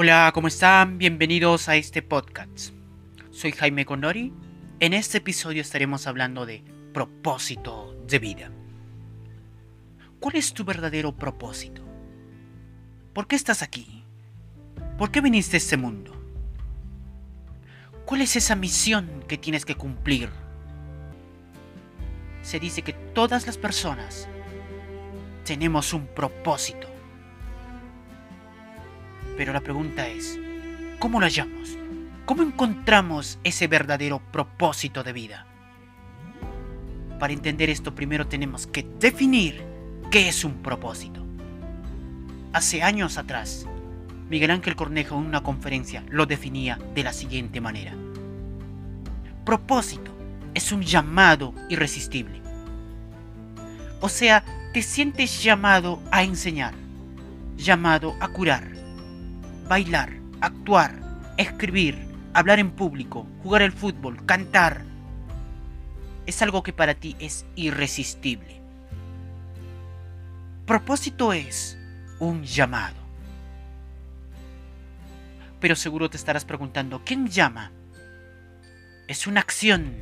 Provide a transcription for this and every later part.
Hola, ¿cómo están? Bienvenidos a este podcast. Soy Jaime Condori. En este episodio estaremos hablando de propósito de vida. ¿Cuál es tu verdadero propósito? ¿Por qué estás aquí? ¿Por qué viniste a este mundo? ¿Cuál es esa misión que tienes que cumplir? Se dice que todas las personas tenemos un propósito. Pero la pregunta es, ¿cómo lo hallamos? ¿Cómo encontramos ese verdadero propósito de vida? Para entender esto primero tenemos que definir qué es un propósito. Hace años atrás, Miguel Ángel Cornejo en una conferencia lo definía de la siguiente manera. Propósito es un llamado irresistible. O sea, te sientes llamado a enseñar, llamado a curar, bailar, actuar, escribir, hablar en público, jugar el fútbol, cantar. Es algo que para ti es irresistible. Propósito es un llamado. Pero seguro te estarás preguntando, ¿quién llama? Es una acción.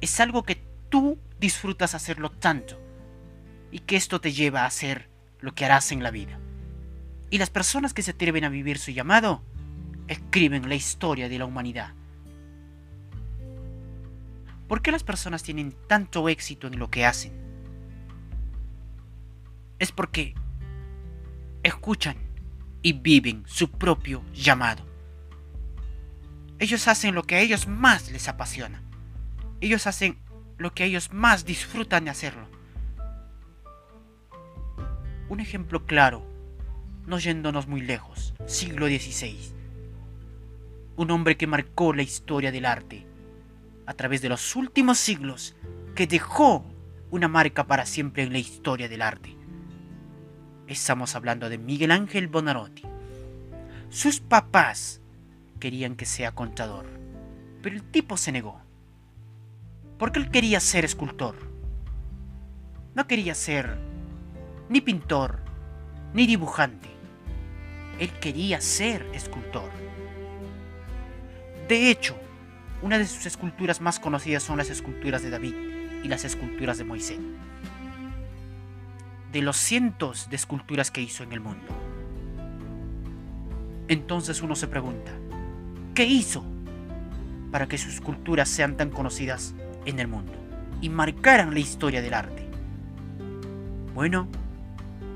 Es algo que tú disfrutas hacerlo tanto y que esto te lleva a hacer lo que harás en la vida. Y las personas que se atreven a vivir su llamado escriben la historia de la humanidad. ¿Por qué las personas tienen tanto éxito en lo que hacen? Es porque escuchan y viven su propio llamado. Ellos hacen lo que a ellos más les apasiona. Ellos hacen lo que ellos más disfrutan de hacerlo. Un ejemplo claro, no yéndonos muy lejos, siglo XVI. Un hombre que marcó la historia del arte a través de los últimos siglos, que dejó una marca para siempre en la historia del arte. Estamos hablando de Miguel Ángel Bonarotti. Sus papás querían que sea contador, pero el tipo se negó. Porque él quería ser escultor. No quería ser ni pintor, ni dibujante. Él quería ser escultor. De hecho, una de sus esculturas más conocidas son las esculturas de David y las esculturas de Moisés. De los cientos de esculturas que hizo en el mundo. Entonces uno se pregunta, ¿qué hizo para que sus esculturas sean tan conocidas en el mundo y marcaran la historia del arte? Bueno,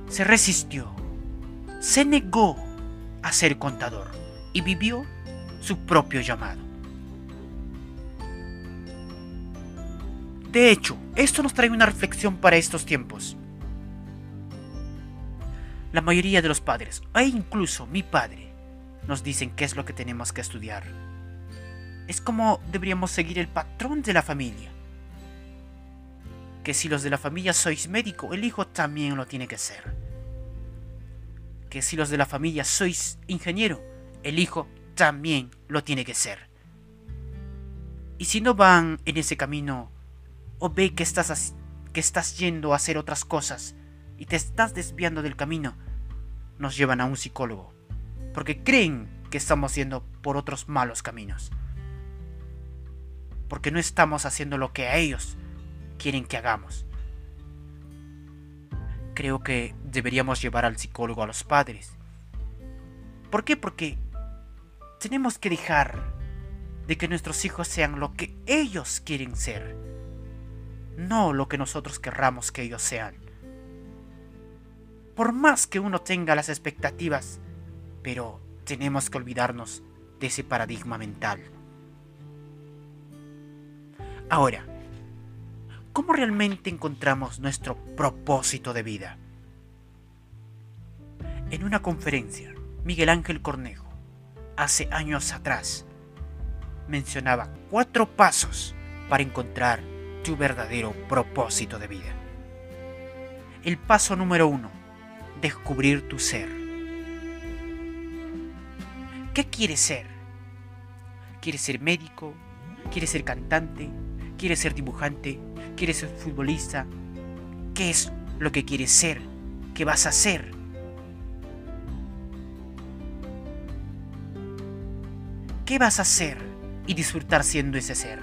se resistió, se negó a ser contador y vivió su propio llamado. De hecho, esto nos trae una reflexión para estos tiempos. La mayoría de los padres, e incluso mi padre, nos dicen qué es lo que tenemos que estudiar. Es como deberíamos seguir el patrón de la familia. Que si los de la familia sois médico, el hijo también lo tiene que ser. Que si los de la familia sois ingeniero, el hijo también lo tiene que ser. Y si no van en ese camino, o ve que estás, que estás yendo a hacer otras cosas y te estás desviando del camino, nos llevan a un psicólogo, porque creen que estamos yendo por otros malos caminos. Porque no estamos haciendo lo que ellos quieren que hagamos. Creo que deberíamos llevar al psicólogo a los padres. ¿Por qué? Porque tenemos que dejar de que nuestros hijos sean lo que ellos quieren ser, no lo que nosotros querramos que ellos sean. Por más que uno tenga las expectativas, pero tenemos que olvidarnos de ese paradigma mental. Ahora, ¿cómo realmente encontramos nuestro propósito de vida? En una conferencia, Miguel Ángel Cornejo hace años atrás mencionaba cuatro pasos para encontrar tu verdadero propósito de vida. El paso número uno, descubrir tu ser. ¿Qué quieres ser? ¿Quieres ser médico? ¿Quieres ser cantante? ¿Quieres ser dibujante? ¿Quieres ser futbolista? ¿Qué es lo que quieres ser? ¿Qué vas a hacer? qué vas a hacer y disfrutar siendo ese ser.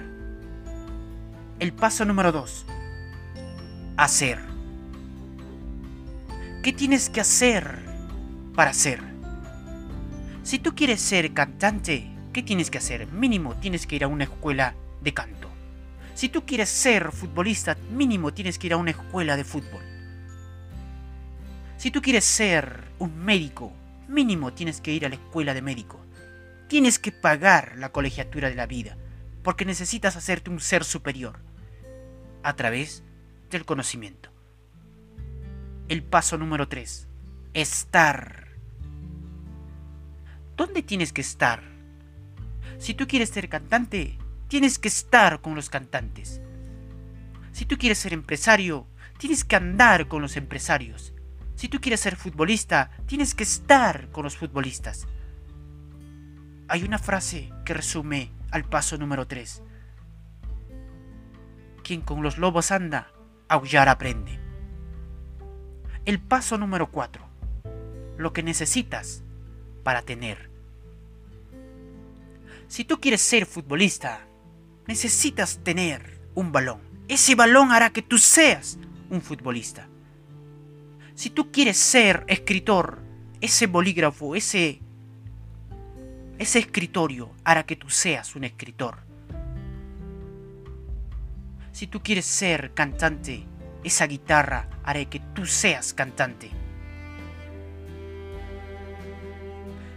El paso número 2. Hacer. ¿Qué tienes que hacer para ser? Si tú quieres ser cantante, ¿qué tienes que hacer? Mínimo tienes que ir a una escuela de canto. Si tú quieres ser futbolista, mínimo tienes que ir a una escuela de fútbol. Si tú quieres ser un médico, mínimo tienes que ir a la escuela de médico. Tienes que pagar la colegiatura de la vida, porque necesitas hacerte un ser superior a través del conocimiento. El paso número 3. Estar. ¿Dónde tienes que estar? Si tú quieres ser cantante, tienes que estar con los cantantes. Si tú quieres ser empresario, tienes que andar con los empresarios. Si tú quieres ser futbolista, tienes que estar con los futbolistas. Hay una frase que resume al paso número 3. Quien con los lobos anda, aullar aprende. El paso número 4. Lo que necesitas para tener. Si tú quieres ser futbolista, necesitas tener un balón. Ese balón hará que tú seas un futbolista. Si tú quieres ser escritor, ese bolígrafo, ese, ese escritorio hará que tú seas un escritor. Si tú quieres ser cantante, esa guitarra hará que tú seas cantante.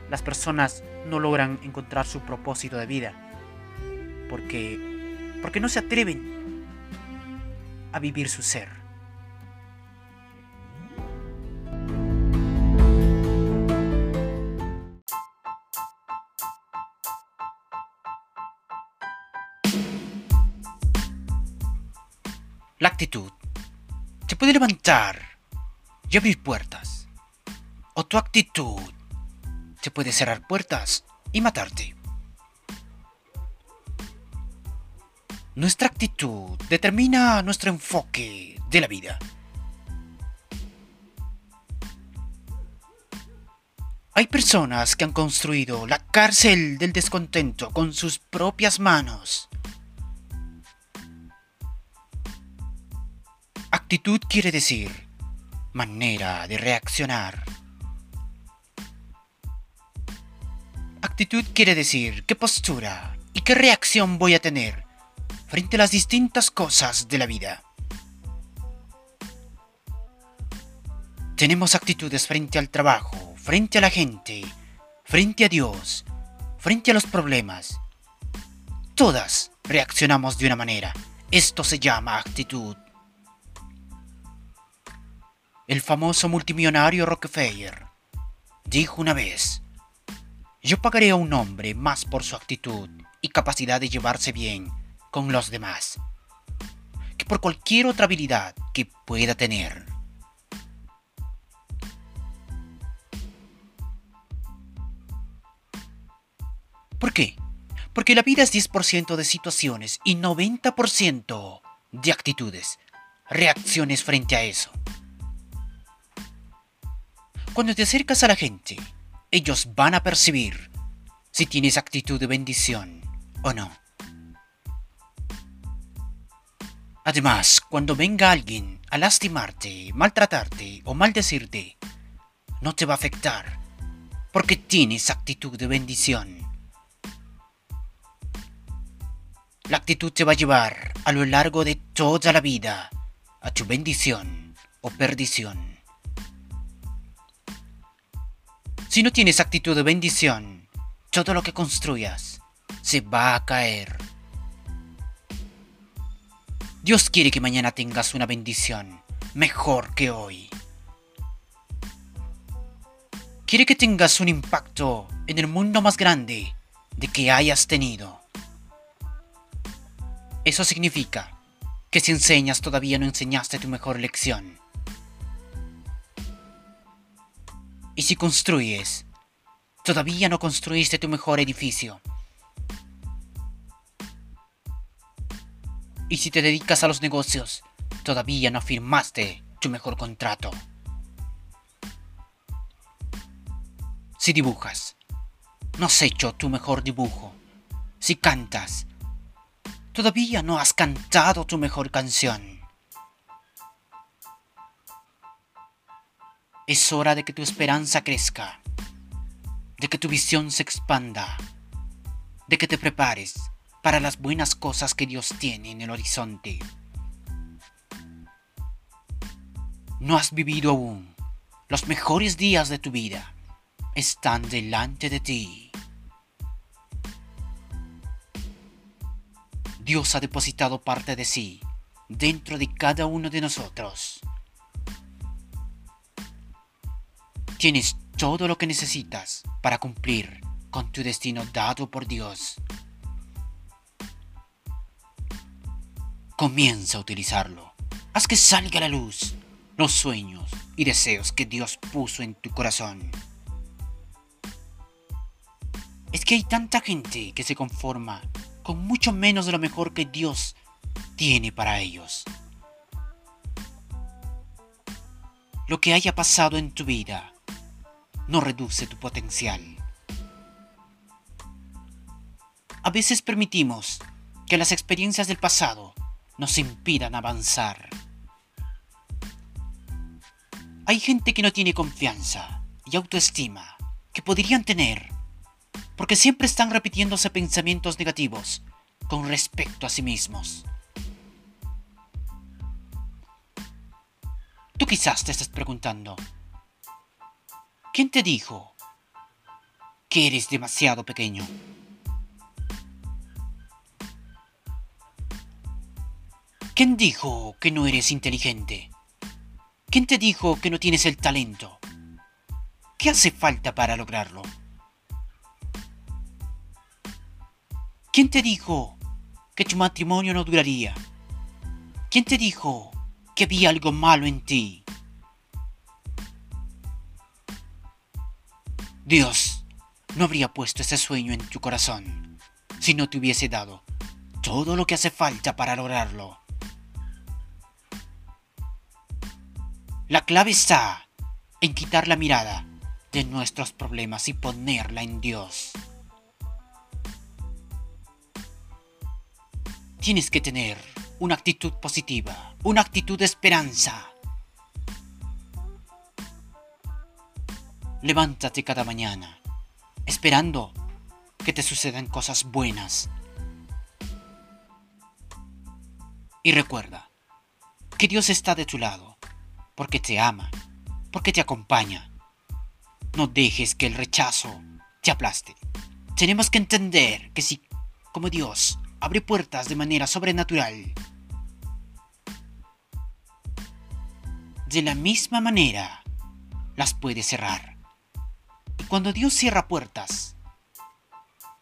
Las personas no logran encontrar su propósito de vida porque, porque no se atreven a vivir su ser. La actitud te puede levantar y abrir puertas. O tu actitud te puede cerrar puertas y matarte. Nuestra actitud determina nuestro enfoque de la vida. Hay personas que han construido la cárcel del descontento con sus propias manos. Actitud quiere decir manera de reaccionar. Actitud quiere decir qué postura y qué reacción voy a tener frente a las distintas cosas de la vida. Tenemos actitudes frente al trabajo, frente a la gente, frente a Dios, frente a los problemas. Todas reaccionamos de una manera. Esto se llama actitud. El famoso multimillonario Rockefeller dijo una vez, yo pagaré a un hombre más por su actitud y capacidad de llevarse bien con los demás que por cualquier otra habilidad que pueda tener. ¿Por qué? Porque la vida es 10% de situaciones y 90% de actitudes, reacciones frente a eso. Cuando te acercas a la gente, ellos van a percibir si tienes actitud de bendición o no. Además, cuando venga alguien a lastimarte, maltratarte o maldecirte, no te va a afectar, porque tienes actitud de bendición. La actitud te va a llevar a lo largo de toda la vida a tu bendición o perdición. Si no tienes actitud de bendición, todo lo que construyas se va a caer. Dios quiere que mañana tengas una bendición mejor que hoy. Quiere que tengas un impacto en el mundo más grande de que hayas tenido. Eso significa que si enseñas todavía no enseñaste tu mejor lección. Y si construyes, todavía no construiste tu mejor edificio. Y si te dedicas a los negocios, todavía no firmaste tu mejor contrato. Si dibujas, no has hecho tu mejor dibujo si cantas, todavía no has cantado tu mejor canción. Es hora de que tu esperanza crezca, de que tu visión se expanda, de que te prepares para las buenas cosas que Dios tiene en el horizonte. No has vivido aún los mejores días de tu vida. Están delante de ti. Dios ha depositado parte de sí dentro de cada uno de nosotros. Tienes todo lo que necesitas para cumplir con tu destino dado por Dios. Comienza a utilizarlo. Haz que salga a la luz los sueños y deseos que Dios puso en tu corazón. Es que hay tanta gente que se conforma con mucho menos de lo mejor que Dios tiene para ellos. Lo que haya pasado en tu vida no reduce tu potencial. A veces permitimos que las experiencias del pasado nos impidan avanzar. Hay gente que no tiene confianza y autoestima que podrían tener, porque siempre están repitiéndose pensamientos negativos con respecto a sí mismos. Tú quizás te estés preguntando, ¿quién te dijo que eres demasiado pequeño? ¿Quién dijo que no eres inteligente? ¿Quién te dijo que no tienes el talento? ¿Qué hace falta para lograrlo? ¿Quién te dijo que tu matrimonio no duraría? ¿Quién te dijo que había algo malo en ti? Dios no habría puesto ese sueño en tu corazón si no te hubiese dado todo lo que hace falta para lograrlo. La clave está en quitar la mirada de nuestros problemas y ponerla en Dios. Tienes que tener una actitud positiva, una actitud de esperanza. Levántate cada mañana, esperando que te sucedan cosas buenas. Y recuerda que Dios está de tu lado porque te ama, porque te acompaña. No dejes que el rechazo te aplaste. Tenemos que entender que si, como Dios, abre puertas de manera sobrenatural, de la misma manera las puede cerrar. Y cuando Dios cierra puertas,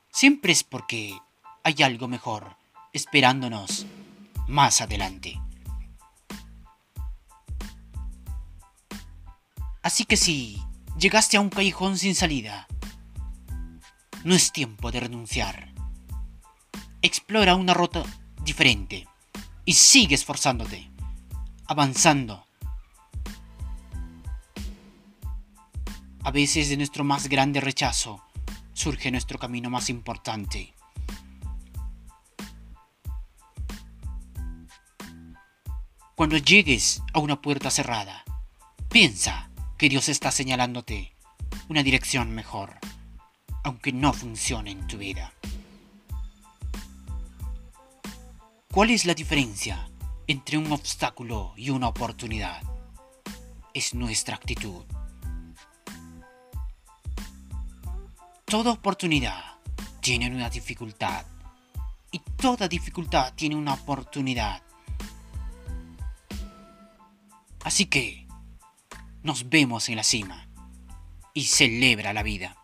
siempre es porque hay algo mejor esperándonos más adelante. Así que si llegaste a un callejón sin salida, no es tiempo de renunciar. Explora una ruta diferente y sigue esforzándote, avanzando. A veces de nuestro más grande rechazo surge nuestro camino más importante. Cuando llegues a una puerta cerrada, piensa que Dios está señalándote una dirección mejor, aunque no funcione en tu vida. ¿Cuál es la diferencia entre un obstáculo y una oportunidad? Es nuestra actitud. Toda oportunidad tiene una dificultad y toda dificultad tiene una oportunidad. Así que nos vemos en la cima y celebra la vida.